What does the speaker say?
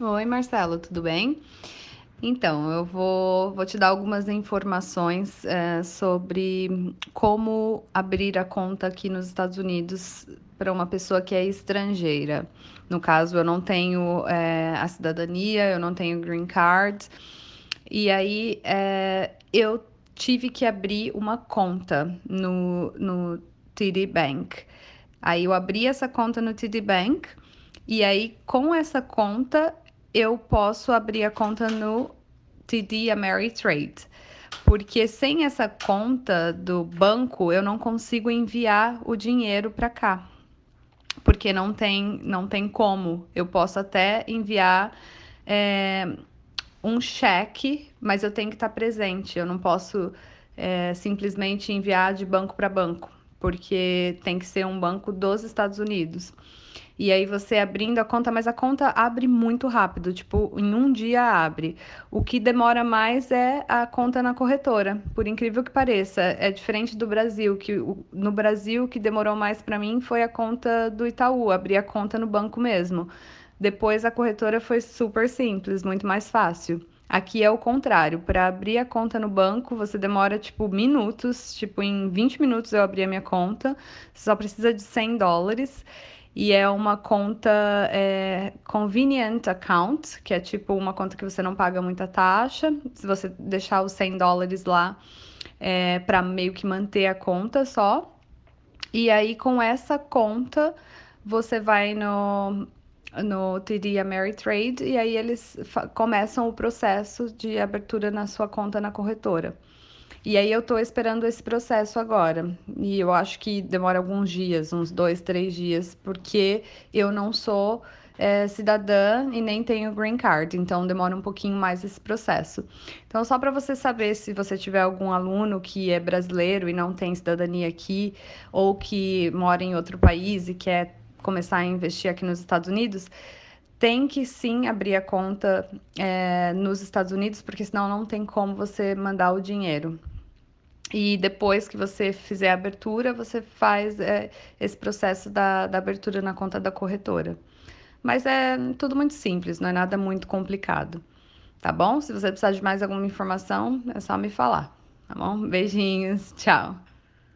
Oi, Marcelo, tudo bem? Então, eu vou, vou te dar algumas informações é, sobre como abrir a conta aqui nos Estados Unidos para uma pessoa que é estrangeira. No caso, eu não tenho é, a cidadania, eu não tenho green card, e aí é, eu tive que abrir uma conta no, no TD Bank. Aí eu abri essa conta no TD Bank. E aí, com essa conta, eu posso abrir a conta no TD Ameritrade. Porque sem essa conta do banco, eu não consigo enviar o dinheiro para cá. Porque não tem, não tem como. Eu posso até enviar é, um cheque, mas eu tenho que estar presente. Eu não posso é, simplesmente enviar de banco para banco, porque tem que ser um banco dos Estados Unidos. E aí você abrindo a conta, mas a conta abre muito rápido, tipo, em um dia abre. O que demora mais é a conta na corretora, por incrível que pareça. É diferente do Brasil, que no Brasil o que demorou mais para mim foi a conta do Itaú, abrir a conta no banco mesmo. Depois a corretora foi super simples, muito mais fácil. Aqui é o contrário. Para abrir a conta no banco, você demora tipo minutos, tipo em 20 minutos eu abri a minha conta. Você só precisa de 100 dólares e é uma conta é, convenient account, que é tipo uma conta que você não paga muita taxa. Se você deixar os 100 dólares lá, é, para meio que manter a conta só. E aí, com essa conta, você vai no, no TD Ameritrade e aí eles começam o processo de abertura na sua conta na corretora. E aí eu estou esperando esse processo agora. E eu acho que demora alguns dias, uns dois, três dias, porque eu não sou é, cidadã e nem tenho green card, então demora um pouquinho mais esse processo. Então, só para você saber se você tiver algum aluno que é brasileiro e não tem cidadania aqui, ou que mora em outro país e quer começar a investir aqui nos Estados Unidos, tem que sim abrir a conta é, nos Estados Unidos, porque senão não tem como você mandar o dinheiro. E depois que você fizer a abertura, você faz é, esse processo da, da abertura na conta da corretora. Mas é tudo muito simples, não é nada muito complicado. Tá bom? Se você precisar de mais alguma informação, é só me falar. Tá bom? Beijinhos, tchau.